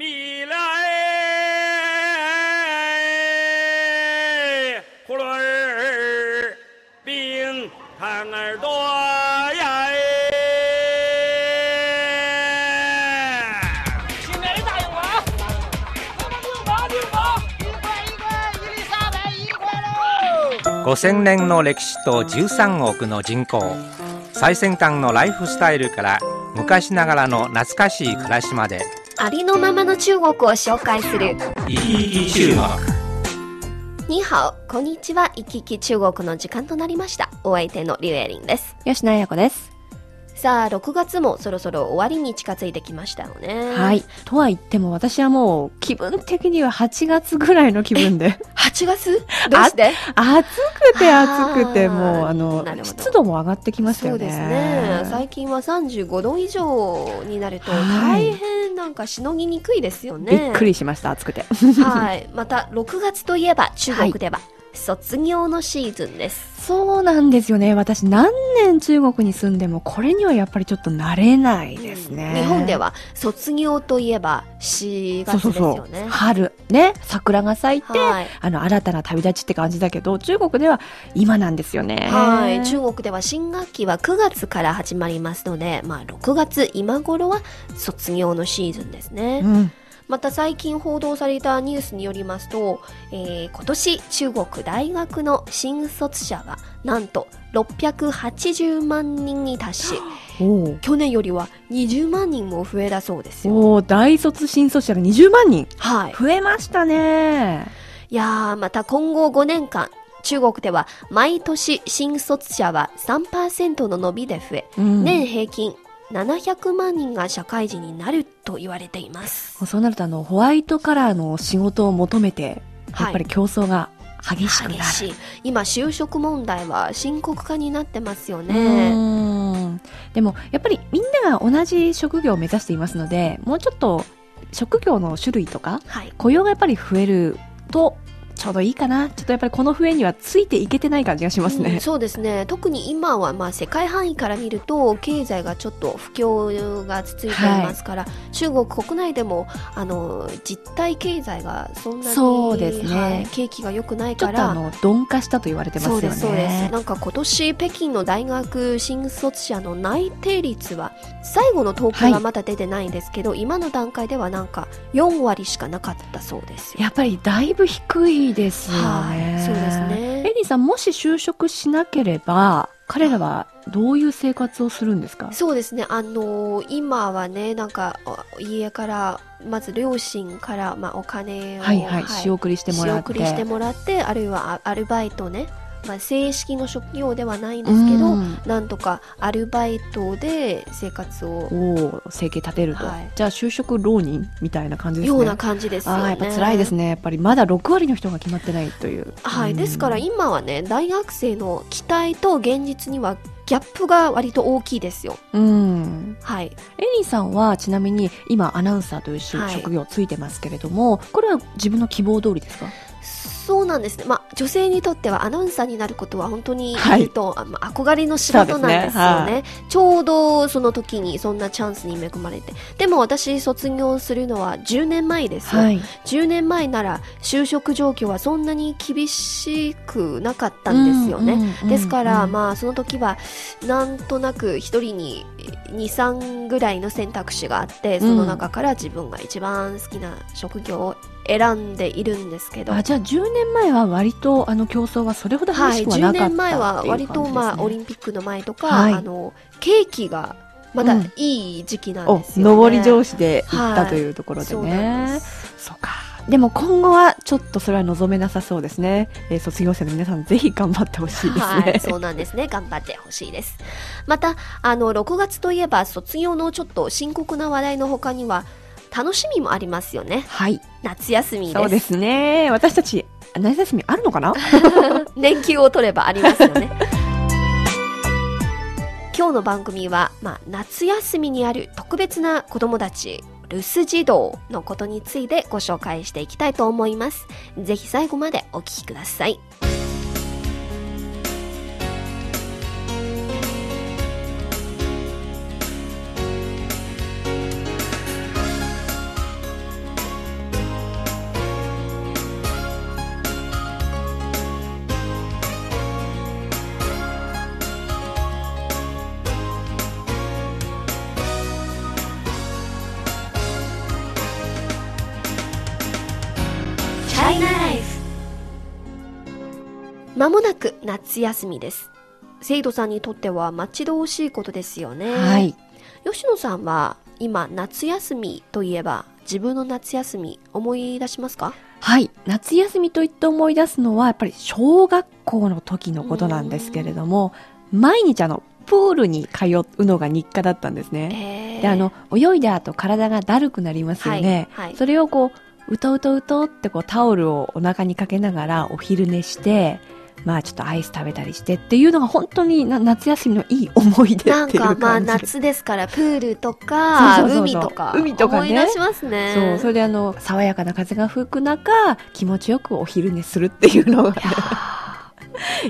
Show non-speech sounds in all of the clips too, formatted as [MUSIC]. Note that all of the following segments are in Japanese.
米来葫芦儿，冰糖儿多呀！新来的答应我啊！六毛六毛，一块一块，一粒三百一块喽！5000年の歴史と13億の人口最先端のライフスタイルから昔ながらの懐かしい暮らしまでありのままの中国を紹介する。生き生き中国にハオ、こんにちは。行き来中国の時間となりました。お相手のリュウエリンです。吉野彩子です。さあ、6月もそろそろ終わりに近づいてきましたよね。はい。。とは言っても私はもう気分的には8月ぐらいの気分で。[LAUGHS] 8月？どうして？暑くて暑くてもうあの湿度も上がってきましたよね。そうですね。最近は35度以上になるとはい大変なんかしのぎにくいですよね。びっくりしました暑くて。はい。また、6月といえば中国では、卒業のシーズンです。そうなんですよね。私何年中国に住んでもこれにはやっぱりちょっと慣れないですね。日本では卒業といえば4月ですよね。春ね桜が咲いて、はい。あの新たな旅立ちって感じだけど中国では今なんですよね。はい。中国では新学期は9月から始まりますので、まあ6月今頃は卒業のシーズンですね。うん。また最近報道されたニュースによりますと、えー今年中国大学の新卒者がなんと680万人に達し、去年よりは20万人も増えだそうですよ。大卒新卒者が20万人？はい。増えましたね。いやー、また今後5年間、中国では毎年新卒者は3%の伸びで増え、うん年平均700万人が社会人になると言われています。そうなるとあのホワイトカラーの仕事を求めてはいやっぱり競争が激しくなる。激しい。今、就職問題は深刻化になってますようね。でもやっぱりみんなが同じ職業を目指していますのでもうちょっと職業の種類とかはい。雇用がやっぱり増えるとちょうどいいかな。ちょっとやっぱりこの笛にはついていけてない感じがしますうんね。そうですね。特に今はまあ世界範囲から見ると経済がちょっと不況が続いていますから、中国国内でもあの実体経済がそんなにそうですね。はい景気が良くないちょからっとあの鈍化したと言われてますよね。そうですそうです。なんか今年北京の大学新卒者の内定率は最後の統計はまだ出てないんですけど、今の段階ではなんか4割しかなかったそうですよ。やっぱりだいぶ低いですよね。はい。そうですね。エリーさん、もし就職しなければ、彼らはどういう生活をするんですか？そうですね、あのー今はね、なんか、お家から、まず両親から、まあ、お金を、はい。はい、仕送りしてもらって。仕送りしてもらって、あるいはあアルバイトね、まあ、正式の職業ではないんですけど、うんなんとかアルバイトで生活を、生計立てると、はいじゃあ就職浪人みたいな感じですね。ような感じですよね。ああ、やっぱ辛いですね。やっぱりまだ6割の人が決まってないという。はい、うんですから今はね、大学生の期待と現実にはギャップが割と大きいですよ。うん。はい。エリーさんはちなみに今アナウンサーという職業ついてますけれども、これは自分の希望通りですか？そうなんですね。まあ、女性にとってはアナウンサーになることは本当に、はいと、あまあ憧れの仕事なんですよねそうでちょうどその時にそんなチャンスに恵まれて。でも私卒業するのは10年前ですよ。はい。10年前なら就職状況はそんなに厳しくなかったんですよね。ですから、うんまあその時はなんとなく一人に23ぐらいの選択肢があってその中から自分が一番好きな職業を選んでいるんですけど、あじゃあ10年前は割とあの競争はそれほど激はい、10しくはなかった年前は割と、まあ、オリンンピックの前とか、はい。あの景気がまだうん。いい時期なんおですよね。上り調子で行ったはいというところでね。で。す。そうか。でも今後はちょっとそれは望めなさそうですね。えー卒業生の皆さんぜひ頑張ってほしいですね。はい、そうなんですね。頑張ってほしいです。また、あの、6月といえば、卒業のちょっと深刻な話題の他には、楽しみもありますよね。はい。夏休みです。そうですね。私たち夏休みあるのかな？[LAUGHS] 年休を取ればありますよね。今日の番組は、まあ、夏休みにある特別な子供たち、留守児童のことについてご紹介していきたいと思います。ぜひ最後までお聞きください。まもなく夏休みです生徒さんにとっては待ち遠しいことですよねはい。吉野さんは今夏休みといえば自分の夏休み思い出しますか？はい。夏休みと言って思い出すのは、やっぱり小学校の時のことなんですけれども、毎日あの、プールに通うのが日課だったんですね。えーで、あの、泳いだ後体がだるくなりますよね。はいはいそれをこう、うとうとうとってこうタオルをお腹にかけながらお昼寝して、まあちょっとアイス食べたりしてっていうのが本当にな夏休みのいい思い出っていうなんかまあ夏ですからプールとか海とか海とかね。思い出しますね。そう、それであの、爽やかな風が吹く中、気持ちよくお昼寝するっていうのが、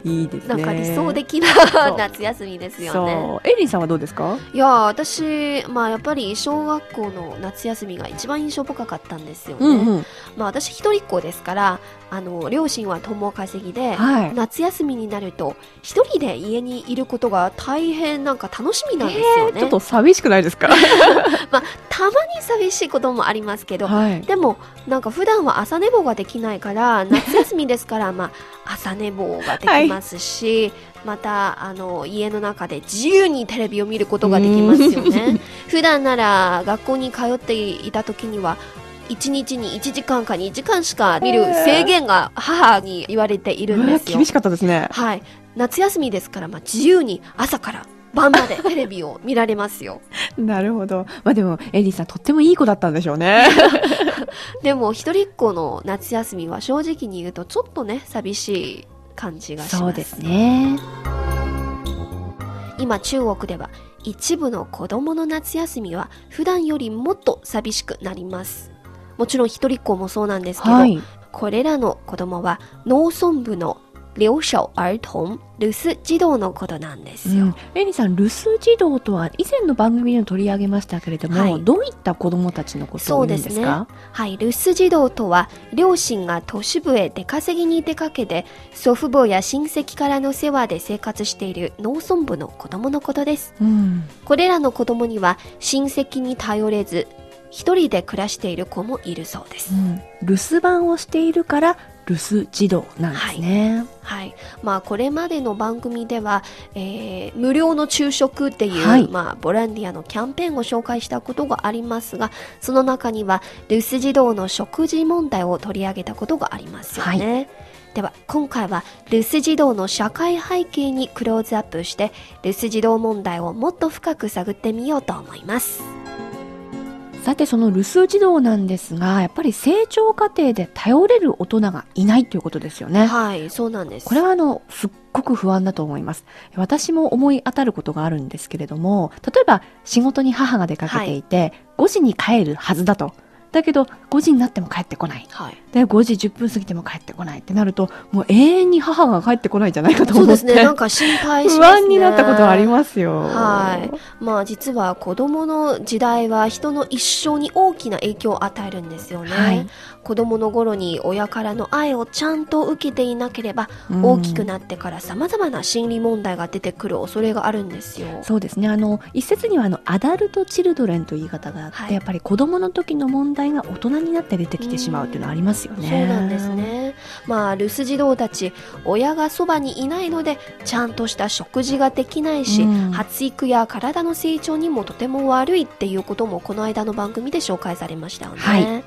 いいですね。なんか理想的そなう夏休みですよね。エイリンさんはどうですか？いや私まあやっぱり小学校の夏休みが一番印象深かったんですよね、うんうん。まあ私一人っ子ですからあの両親は共稼ぎで、はい。夏休みになると一人で家にいることが大変なんか楽しみなんですよね、ちょっと寂しくないですか？[LAUGHS] まあたまに寂しいこともありますけど、はい。でもなんか普段は朝寝坊ができないから夏休みですからまあ朝寝坊ができますし、またあの家の中で自由にテレビを見ることができますよね [LAUGHS] 普段なら学校に通っていた時には1日に1時間か2時間しか見る制限が母に言われているんですよ厳しかったですね。はい夏休みですから、まあ、自由に朝から晩までテレビを見られますよ [LAUGHS] なるほど。まあでも、エイリンさんとってもいい子だったんでしょうね。[LAUGHS] [LAUGHS] でも一人っ子の夏休みは正直に言うとちょっとね寂しい感じがしますそうですね。今中国では一部の子供の夏休みは普段よりもっと寂しくなりますもちろん一人っ子もそうなんですけど、はい。これらの子供は農村部の留守兒童留守児童のことなんですよ、うん、エイリンさん、留守児童とは以前の番組でも取り上げましたけれども、はい。どういった子供たちのことを言うんですか？はい、留守児童とは両親が都市部へ出稼ぎに出かけて祖父母や親戚からの世話で生活している農村部の子供のことです。うん。これらの子供には親戚に頼れず一人で暮らしている子もいるそうです、うん、留守番をしているから留守児童なんですね。はいまあ、これまでの番組では、えー無料の昼食っていう、はいまあ、ボランティアのキャンペーンを紹介したことがありますがその中には留守児童の食事問題を取り上げたことがありますよね。では今回は留守児童の社会背景にクローズアップして留守児童問題をもっと深く探ってみようと思います。さて、その留守児童なんですが、やっぱり成長過程で頼れる大人がいないということですよね。はい、そうなんです。これはあの、すっごく不安だと思います。私も思い当たることがあるんですけれども、例えば仕事に母が出かけていて、5時に帰るはずだと。だけど、5時になっても帰ってこない。はい。で、5時10分過ぎても帰ってこないってなると、もう永遠に母が帰ってこないんじゃないかと思って。そうですね。なんか心配し不。安になったことはありますよ。はい。まあ実は子供の時代は人の一生に大きな影響を与えるんですよね。はい子供の頃に親からの愛をちゃんと受けていなければ、うん大きくなってから様々な心理問題が出てくる恐れがあるんですよ。そうですね。あの、一説にはあの、アダルトチルドレンという言い方があって、はいやっぱり子供の時の問題が大人になって出てきてしまうっていうのはありますよね。そうなんです。ね。まあ、留守児童たち、親がそばにいないので、ちゃんとした食事ができないし、うん発育や体の成長にもとても悪いっていうこともこの間の番組で紹介されましたよね。はい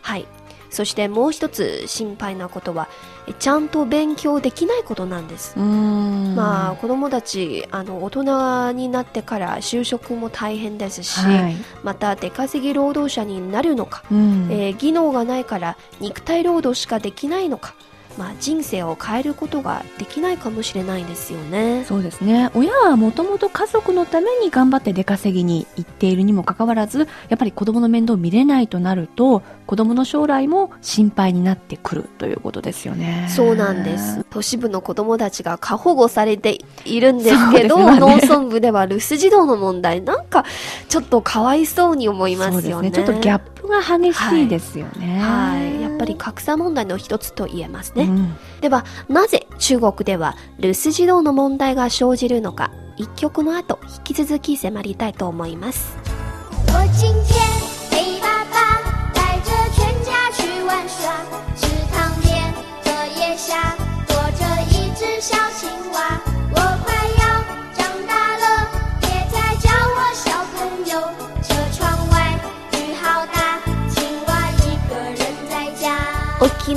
はい。そしてもう一つ心配なことは、えちゃんと勉強できないことなんです。まあ、子供たち、あの、大人になってから就職も大変ですし、はい。また出稼ぎ労働者になるのか、うん。えー技能がないから肉体労働しかできないのか、まあ、人生を変えることができないかもしれないですよね。そうですね。親はもともと家族のために頑張って出稼ぎに行っているにもかかわらず、やっぱり子供の面倒を見れないとなると、子供の将来も心配になってくるということですよね。そうなんです。都市部の子供たちが過保護されているんですけど、ね農村部では留守児童の問題、なんかちょっとかわいそうに思いますよね。ちょっとギャップが激しいですよね。はい。やっぱり格差問題の一つと言えますね。うんでは、なぜ中国では留守児童の問題が生じるのか、一曲の後、引き続き迫りたいと思います。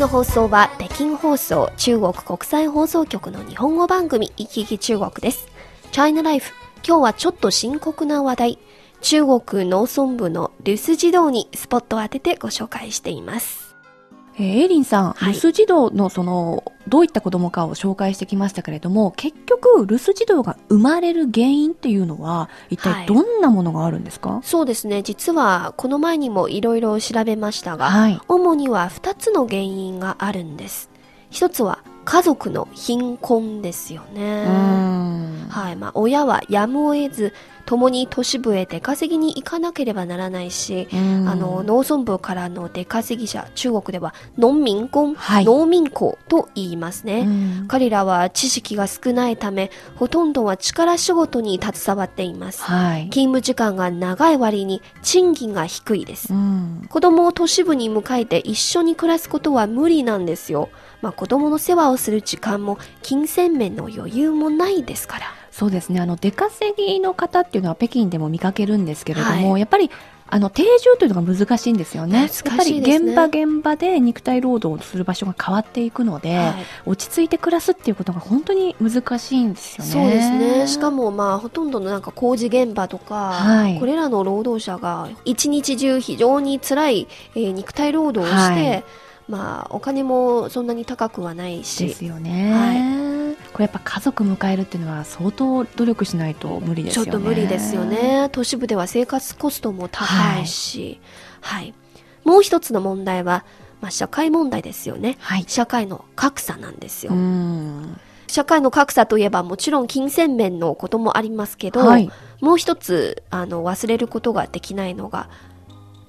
の放送は北京放送中国国際放送局の日本語番組行き来中国です。チャイナライフ、今日はちょっと深刻な話題。中国農村部の留守児童にスポットを当ててご紹介しています。えーエイリンさん、はい留守児童のその、どういった子供かを紹介してきましたけれども、結局、留守児童が生まれる原因っていうのは、一はい体どんなものがあるんですか？そうですね、実はこの前にもいろいろ調べましたが、はい。主には2つの原因があるんです。一つは家族の貧困ですよね。はい。まあ、親はやむを得ず、共に都市部へ出稼ぎに行かなければならないし、うんあの、農村部からの出稼ぎ者、中国では農民工、はい農民工と言いますね。うん彼らは知識が少ないため、ほとんどは力仕事に携わっています。はい。勤務時間が長い割に賃金が低いですう。ん。子供を都市部に迎えて一緒に暮らすことは無理なんですよ。まあ子供の世話をする時間も金銭面の余裕もないですから。そうですね。あの、出稼ぎの方っていうのは北京でも見かけるんですけれども、はいやっぱり、あの、定住というのが難しいんですよね。ねやっぱり現場現場で肉体労働をする場所が変わっていくので、はい落ち着いて暮らすっていうことが本当に難しいんですよね。そうですね。しかもまあほとんどのなんか工事現場とか、はいこれらの労働者が一日中非常に辛い、えー肉体労働をして、はいまあお金もそんなに高くはないでし、すよね、はこれやっぱ家族迎えるっていうのは相当努力しないと無理ですよね。ちょっと無理ですよ。ね。都市部では生活コストも高いし、はい。もう一つの問題は、まあ社会問題ですよね。はい。社会の格差なんですよ。うん。社会の格差といえばもちろん金銭面のこともありますけど、はい。もう一つあの忘れることができないのが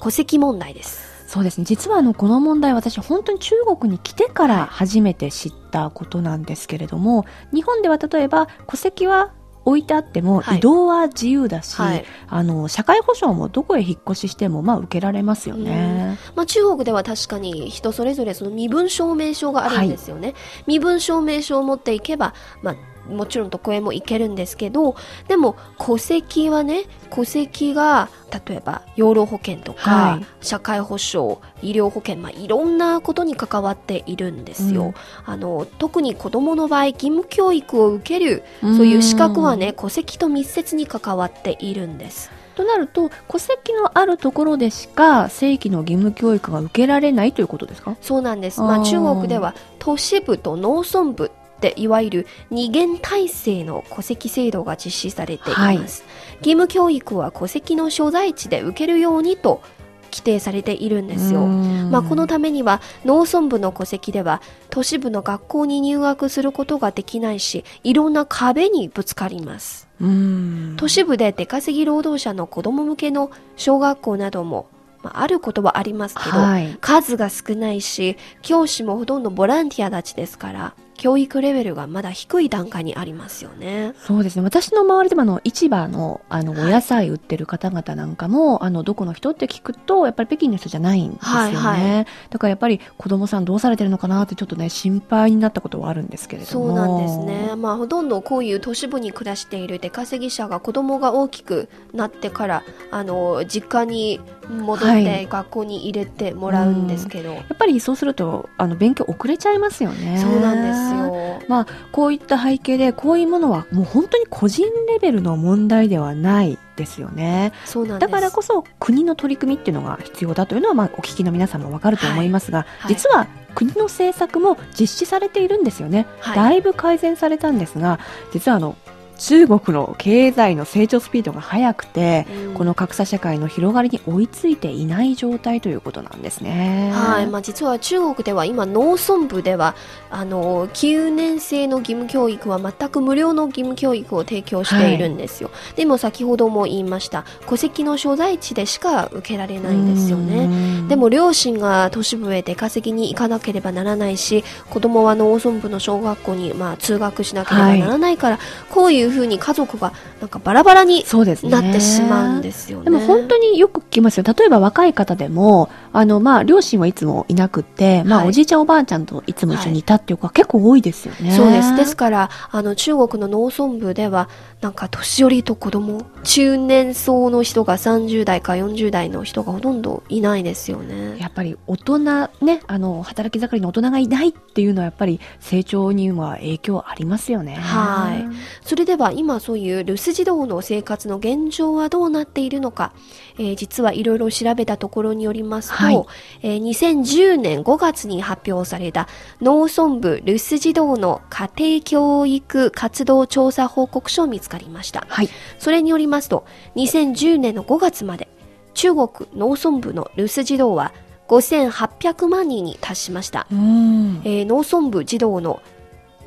戸籍問題です。そうですね。実はあの、この問題私本当に中国に来てから初めて知ったことなんですけれども、日本では例えば戸籍は置いてあってもはい移動は自由だし、はいあの、社会保障もどこへ引っ越ししてもまあ受けられますよね。まあ、中国では確かに人それぞれその身分証明書があるんですよね。身分証明書を持っていけば、まあ、もちろんどこへも行けるんですけど、でも戸籍はね、戸籍が例えば養老保険とか、はい社会保障、医療保険、まあ、いろんなことに関わっているんですよ。うんあの特に子供の場合、義務教育を受けるそういう資格はね、戸籍と密接に関わっているんです。となると、戸籍のあるところでしか正規の義務教育が受けられないということですか？そうなんです。まあ、中国では都市部と農村部っていわゆる二元体制の戸籍制度が実施されています。はい義務教育は戸籍の所在地で受けるようにと規定されているんですよ。まあ、このためには農村部の戸籍では都市部の学校に入学することができないしいろんな壁にぶつかります。うん都市部で出稼ぎ労働者の子供向けの小学校なども、まあ、あることはありますけど、はい。数が少ないし教師もほとんどボランティアたちですから教育レベルがまだ低い段階にありますよね。そうですね。私の周りでもあの市場のあのお野菜売ってる方々なんかも、あのどこの人って聞くとやっぱり北京の人じゃないんですよね。はいはだからやっぱり子供さんどうされてるのかなってちょっとね心配になったことはあるんですけれども。そうなんですね。。まあほとんどこういう都市部に暮らしている出稼ぎ者が子供が大きくなってからあの実家に戻っはてい学校に入れてもらうんですけど、やっぱりそうするとあの勉強遅れちゃいますよね。そうなんですよ。まあ、こういった背景でこういうものはもう本当に個人レベルの問題ではないですよね。そうなんです。だからこそ国の取り組みっていうのが必要だというのは、まあ、お聞きの皆さんもわかると思いますが、はい実は国の政策も実施されているんですよね。はいだいぶ改善されたんですが、実はあの中国の経済の成長スピードが速くて、うん。この格差社会の広がりに追いついていない状態ということなんですね。はい、まあ、実は中国では今農村部ではあの9年生の義務教育は全く無料の義務教育を提供しているんですよ、でも先ほども言いました戸籍の所在地でしか受けられないんですよね。ねでも両親が都市部へ出稼ぎに行かなければならないし子供は農村部の小学校に、まあ、通学しなければならないから、こうい。うふうに家族がなんかバラバラにそうですね。なってしまうんですよね。でも本当によく聞きますよ。例えば若い方でも、あの、まあ、両親はいつもいなくって、まあ、はいおじいちゃんおばあちゃんといつも一緒にいたっていう子は結構多いですよね。そうです。ですから、あの、中国の農村部では、なんか、年寄りと子供、中年層の人が30代か40代の人がほとんどいないですよね。やっぱり大人、ね、あの、働き盛りの大人がいないっていうのはやっぱり成長には影響ありますよね。はいそれでは今そういう留守児童の生活の現状はどうなっているのか、えー実はいろいろ調べたところによりますと、はいえー2010年5月に発表された農村部留守児童の家庭教育活動調査報告書を見つかりました。はい。それによりますと、2010年の5月まで、中国農村部の留守児童は5800万人に達しました。うん。えー農村部児童の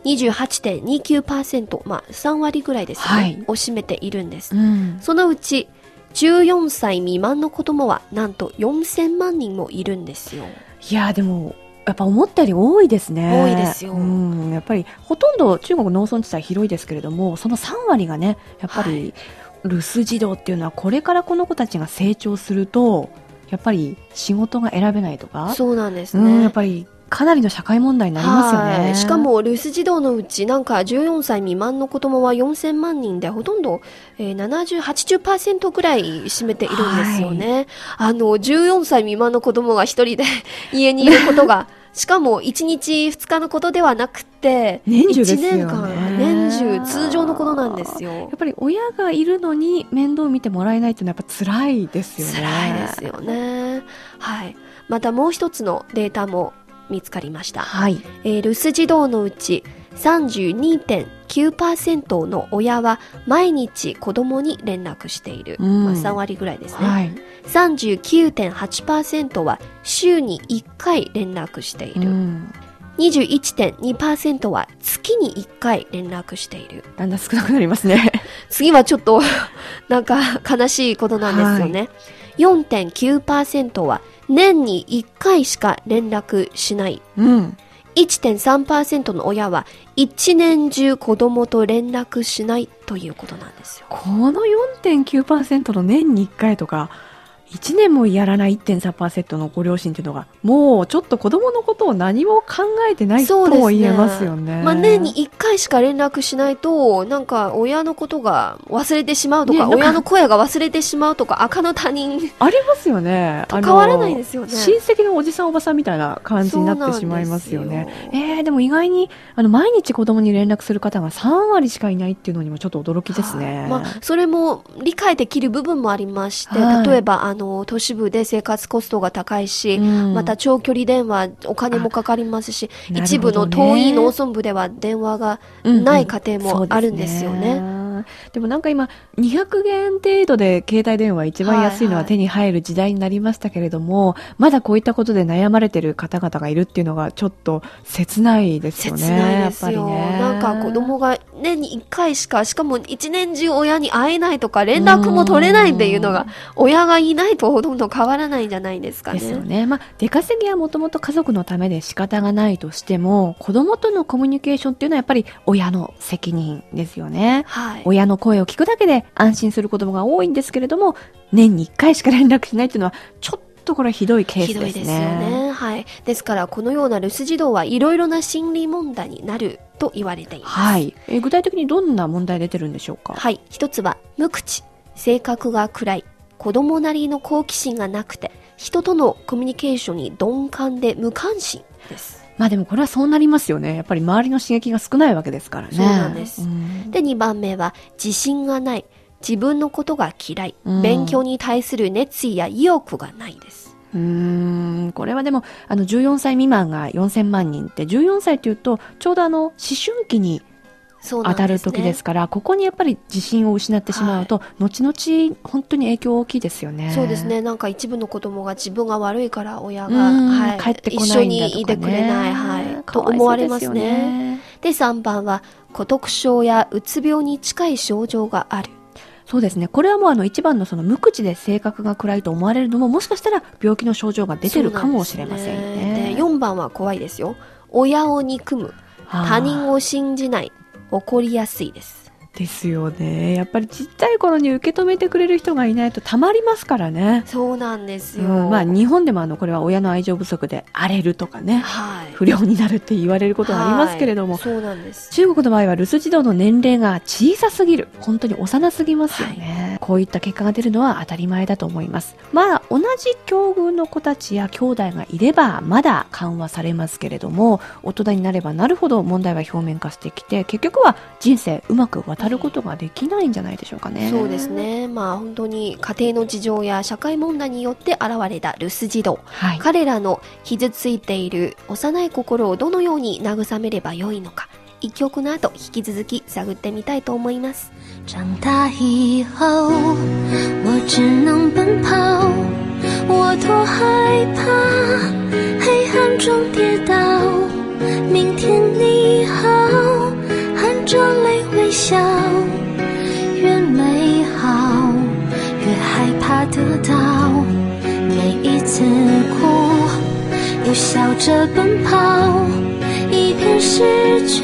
28.29%、まあ3割ぐらいですね、はいを占めているんです。うん。そのうち14歳未満の子供はなんと4000万人もいるんですよ。いやーでも、やっぱ思ったより多いですね。多いですようん。やっぱり、ほとんど中国農村地帯広いですけれども、その3割がね、やっぱはり、留守児童っていうのは、これからこの子たちが成長すると、やっぱり仕事が選べないとか、そうなんですうん、やねっ。ぱりかなりの社会問題になりますよね。はいしか、も留守児童のうちなんか14歳未満の子供は4000万人でほとんど、えー、70、80%ぐらい占めているんですよね。あの、14歳未満の子供が一人で [LAUGHS] 家にいることが、[LAUGHS] しかも1日2日のことではなくて、年中ですよね1年間、年中通常のことなんですよや。っぱり親がいるのに面倒見てもらえないっていうのはやっぱ辛いですよね。辛いですよね。はい。またもう一つのデータも見つかりました。はい。えー留守児童のうち32.9%の親は毎日子供に連絡している。うんまあ、3割ぐらいですね。はい。39.8%は週に1回連絡していうる。ん。21.2%は月に1回連絡している。だんだん少なくなりますね。[LAUGHS] 次はちょっと [LAUGHS] なんか悲しいことなんですよね。4.9%は年に1回しか連絡しない。うん。1.3%の親は一年中子供と連絡しないということなんですよ。この4.9%の年に1回とか、1年もやらない1.3%のご両親っていうのが、もうちょっと子供のことを何も考えてないとも言えますよね。まあ年に1回しか連絡しないと、なんか親のことが忘れてしまうとか、ねか親の声が忘れてしまうとか、赤の他人ありますよね。と変わらないですよね。親戚のおじさんおばさんみたいな感じになってしまいますよね。でえー、でも意外にあの毎日子供に連絡する方が3割しかいないっていうのにもちょっと驚きですね。はいまあ、それも理解できる部分もありまして、はい例えばあの都市部で生活コストが高いし、うん。また長距離電話お金もかかりますし、あなる一部の遠い農村部では電話がない家庭もあるんですよね。そうですでもなんか今、200元程度で携帯電話一番安いのはいははい手に入る時代になりましたけれども、まだこういったことで悩まれてる方々がいるっていうのがちょっと切ないですよね。切ないですよ。やっぱりね。なんか子供が年に1回しか、しかも一年中親に会えないとか連絡も取れないっていうのが、親がいないとほとんど変わらないんじゃないですかね。ですよね。まあ、出稼ぎはもともと家族のためで仕方がないとしても、子供とのコミュニケーションっていうのはやっぱり親の責任ですよね。はい。親の声を聞くだけで安心する子供が多いんですけれども、年に1回しか連絡しないっていうのは、ちょっとこれはひどいケースですね。ひどいですよね。はい。ですから、このような留守児童はいろいろな心理問題になると言われています。はい。えー具体的にどんな問題出てるんでしょうか？はい。一つは、無口。性格が暗い。子供なりの好奇心がなくて、人とのコミュニケーションに鈍感で無関心です。まあでもこれはそうなりますよね。やっぱり周りの刺激が少ないわけですからね。そうなんですんで、2番目は、自信がない。自分のことが嫌い。うん勉強に対する熱意や意欲がないです。うーん、これはでも、あの、14歳未満が4000万人って、14歳というと、ちょうどあの、思春期に。当たる時ですから、ここにやっぱり自信を失ってしまうと、後々、本当に影響大きいですよね。そうです。ね。なんか一部の子供が自分が悪いから親うが、ん、はい、帰ってこ一緒ないんだとか、ね、にいてくれない、はい、い思われますね。。で、3番は、孤独症やうつ病に近い症状がある。そうですね。これはもうあの一番のその無口で性格が暗いと思われるのももしかしたら病気の症状が出てるかもしれませんよそうなんね。ですで、4番は怖いですよ。親を憎む。はあ他人を信じない。怒りやすいです。ですよね。やっぱりちっちゃい頃に受け止めてくれる人がいないとたまりますからね。そうなんですよ。うん、まあ日本でもあのこれは親の愛情不足で荒れるとかね、はい。不良になるって言われることがありますけれども、はいそうなんです。中国の場合は留守児童の年齢が小さすぎる。本当に幼すぎますよね。こういった結果が出るのは当たり前だと思います。まあ、同じ境遇の子たちや兄弟がいれば、まだ緩和されますけれども、大人になればなるほど問題は表面化してきて、結局は人生うまく渡ることができないんじゃないでしょうかね。そうです。ね。まあ本当に家庭の事情や社会問題によって現れた留守児童。はい。彼らの傷ついている幼い心をどのように慰めればよいのか。一曲の後、引き続き探ってみたいと思います。长大以后，我只能奔跑，我多害怕黑暗中跌倒。明天你好，含着泪微笑，越美好越害怕得到。每一次哭，又笑着奔跑，一 边失去，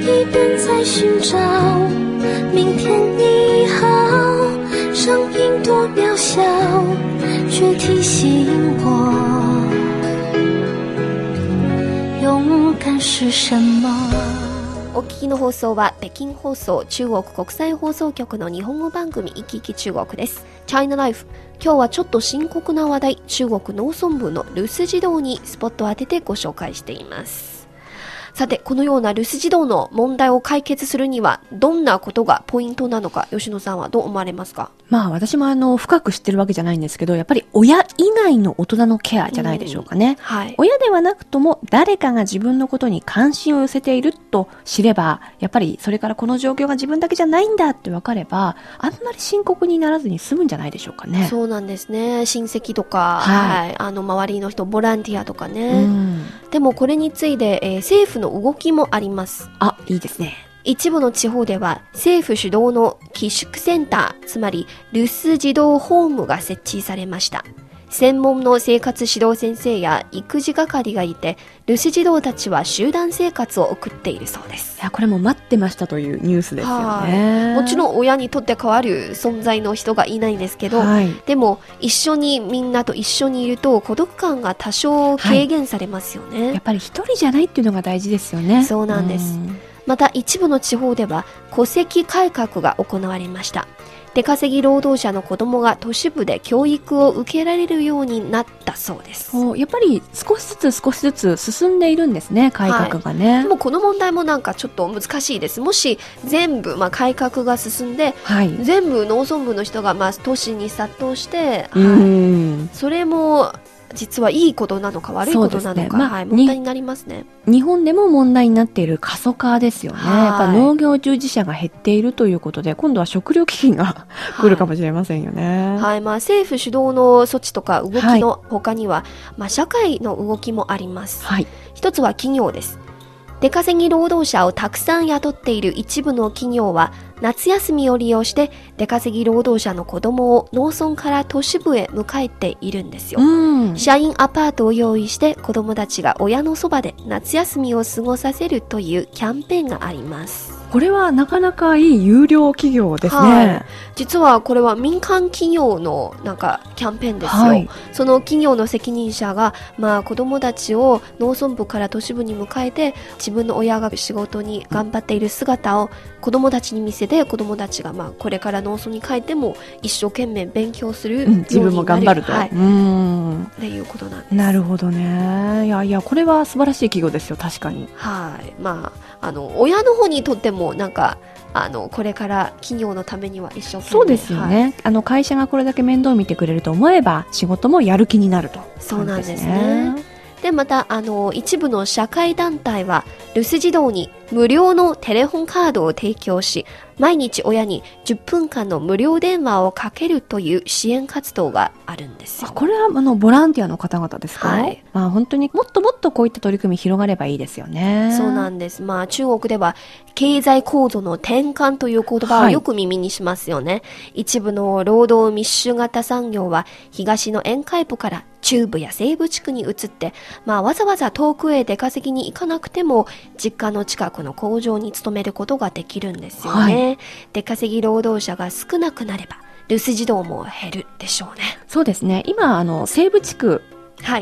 一边在寻找。明天你好，声音多渺小，却提醒我，勇敢是什么？お聞きの放送は北京放送中国国際放送局の日本語番組「いきいき中国」です。チャイナライフ。今日はちょっと深刻な話題、中国農村部の留守児童にスポットを当ててご紹介しています。さて、このような留守児童の問題を解決するには、どんなことがポイントなのか、吉野さんはどう思われますか？まあ私もあの、深く知ってるわけじゃないんですけど、やっぱり親以外の大人のケアじゃないでしょうかね。はい。親ではなくとも誰かが自分のことに関心を寄せていると知れば、やっぱりそれからこの状況が自分だけじゃないんだって分かれば、あんまり深刻にならずに済むんじゃないでしょうかね。そうなんですね。親戚とか、ははい。あの、周りの人、ボランティアとかうね。ん。でも、これについて、えー政府の動きもあります。あ、いいですね。一部の地方では政府主導の寄宿センター、つまり留守児童ホームが設置されました。専門の生活指導先生や育児係がいて、留守児童たちは集団生活を送っているそうですい。や、これも待ってましたというニュースですよはいね。もちろん親にとって変わる存在の人がいないんですけど、はい。でも一緒にみんなと一緒にいると孤独感が多少軽減されますよね。やっぱり一人じゃないっていうのが大事ですよね。そうなんですんまた一部の地方では戸籍改革が行われました。出稼ぎ労働者の子供が都市部で教育を受けられるようになったそうです。やっぱり少しずつ少しずつ進んでいるんですね、改革がね。でもこの問題もなんかちょっと難しいです。もし全部、まあ、改革が進んで、はい。全部農村部の人が、まあ、都市に殺到して、うはいん。それも実はいいことなのか悪いことなのか、ねまあはい、に問題になりますね。日本でも問題になっている過疎化ですよね。はいやっぱ農業従事者が減っているということで、今度は食料危機が来るかもしれませんよね。はい、まあ、政府主導の措置とか動きの他には、まあ、社会の動きもあります。はい。一つは企業です。出稼ぎ労働者をたくさん雇っている一部の企業は、夏休みを利用して出稼ぎ労働者の子供を農村から都市部へ迎えているんですよ。うん。社員アパートを用意して子供たちが親のそばで夏休みを過ごさせるというキャンペーンがあります。これはなかなかいい有料企業ですね。はい実はこれは民間企業のなんかキャンペーンですよ。はいその企業の責任者が、まあ子供たちを農村部から都市部に迎えて、自分の親が仕事に頑張っている姿を子供たちに見せて、子供たちがまあこれから農村に帰っても一生懸命勉強するよううん、自分も頑張ると。はい。うん。っていうことなんです。なるほどね。いやいや、これは素晴らしい企業ですよ、確かに。はい。まあ、あの、親の方にとっても、なんか、あの、これから企業のためには一生。そうですよはいね。あの、会社がこれだけ面倒見てくれると思えば、仕事もやる気になると。そうなんですね。で、また、あの、一部の社会団体は、留守児童に無料のテレホンカードを提供し、毎日親に10分間の無料電話をかけるという支援活動があるんですこれはあのボランティアの方々ですか、はいまあ、本当にもっともっとこういった取り組み広がればいいですよね。そうなんです。まあ中国では経済構造の転換という言葉をよく耳にしますよね。一部の労働密集型産業は東の沿海部から中部や西部地区に移って、まあわざわざ遠くへ出稼ぎに行かなくても実家の近く額の向上に努めることができるんですよね。出稼ぎ労働者が少なくなれば、留守児童も減るでしょうね。そうですね。今、あの、西部地区。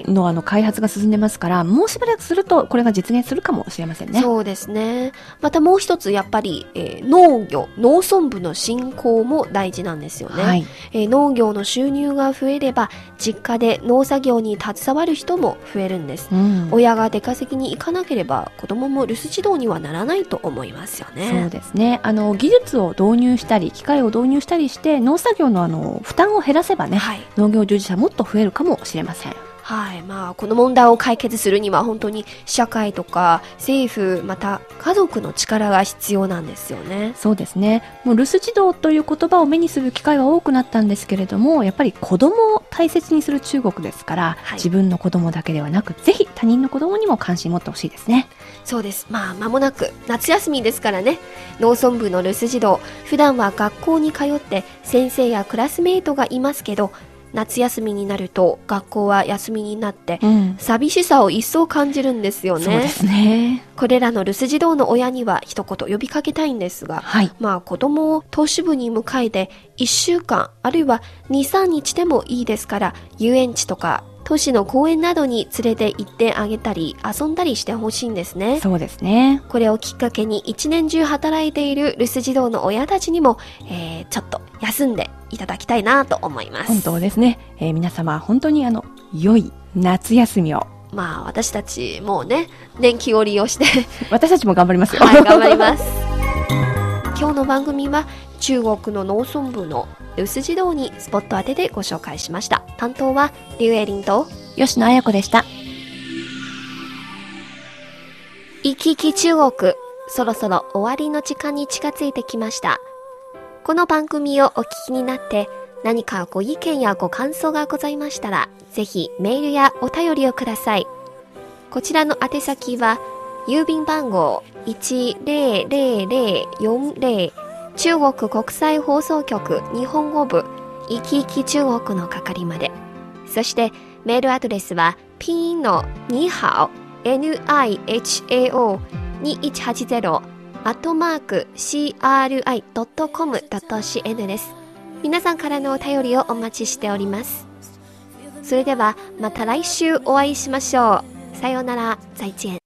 のあの開発が進んでますから、もうしばらくするとこれが実現するかもしれませんね。そうですね。またもう一つ、やっぱり、えー農業、農村部の振興も大事なんですよね。はい。えー農業の収入が増えれば、実家で農作業に携わる人も増えるんです。うん。親が出稼ぎに行かなければ、子供も留守児童にはならないと思いますよね。そうですね。あの、技術を導入したり、機械を導入したりして、農作業のあの、負担を減らせばね、はい。農業従事者もっと増えるかもしれません。はい。まあ、この問題を解決するには本当に社会とか政府、また家族の力が必要なんですよね。そうですね。もう留守児童という言葉を目にする機会は多くなったんですけれども、やっぱり子供を大切にする中国ですから、はい自分の子供だけではなく、ぜひ他人の子供にも関心持ってほしいですね。そうです。まあ、間もなく夏休みですからね。農村部の留守児童、普段は学校に通って先生やクラスメイトがいますけど、夏休みになると学校は休みになって、うん。寂しさを一層感じるんですよね。そうですね。これらの留守児童の親には一言呼びかけたいんですが、はい。まあ子供を都市部に迎えて1週間あるいは2、3日でもいいですから遊園地とか都市の公園などに連れて行ってあげたり遊んだりしてほしいんですね。そうですね。これをきっかけに一年中働いている留守児童の親たちにも、えーちょっと休んでいただきたいなと思います。本当ですね。えー皆様、本当にあの、良い夏休みを。まあ私たちもうね、年季を利用して [LAUGHS] 私たちも頑張りますよ。はい、頑張ります。[LAUGHS] 今日の番組は中国の農村部の留守児童にスポット当ててご紹介しました。担当はリュウエリンと吉野彩子でした。行き来中国。そろそろ終わりの時間に近づいてきました。この番組をお聞きになって何かご意見やご感想がございましたら、ぜひメールやお便りをください。こちらの宛先は、郵便番号10040中国国際放送局日本語部いきいき中国の係まで。そしてメールアドレスはピンのにはお NIHAO 2180アットマーク CRI.com.cn です。皆さんからのお便りをお待ちしております。それではまた来週お会いしましょう。さようなら、再见。